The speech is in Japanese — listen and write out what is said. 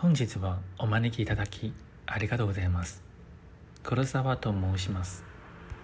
本日はお招きいただきありがとうございます。黒沢と申します。